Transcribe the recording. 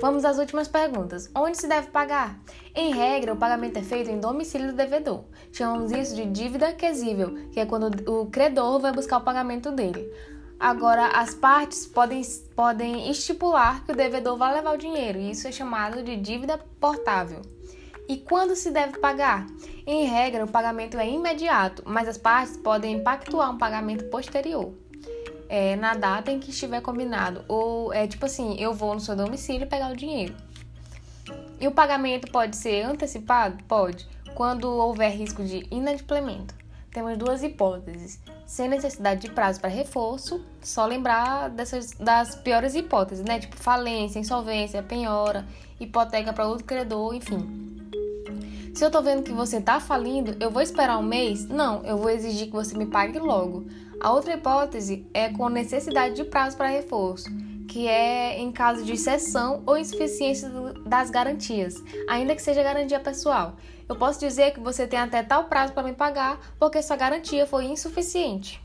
Vamos às últimas perguntas. Onde se deve pagar? Em regra, o pagamento é feito em domicílio do devedor. Chamamos isso de dívida quesível, que é quando o credor vai buscar o pagamento dele. Agora, as partes podem, podem estipular que o devedor vai levar o dinheiro, e isso é chamado de dívida portável. E quando se deve pagar? Em regra, o pagamento é imediato, mas as partes podem pactuar um pagamento posterior. É, na data em que estiver combinado. Ou é tipo assim, eu vou no seu domicílio pegar o dinheiro. E o pagamento pode ser antecipado? Pode, quando houver risco de inadimplemento. Temos duas hipóteses. Sem necessidade de prazo para reforço, só lembrar dessas das piores hipóteses, né? Tipo falência, insolvência, penhora, hipoteca para outro credor, enfim. Se eu tô vendo que você tá falindo, eu vou esperar um mês? Não, eu vou exigir que você me pague logo. A outra hipótese é com necessidade de prazo para reforço, que é em caso de exceção ou insuficiência das garantias, ainda que seja garantia pessoal. Eu posso dizer que você tem até tal prazo para me pagar porque sua garantia foi insuficiente.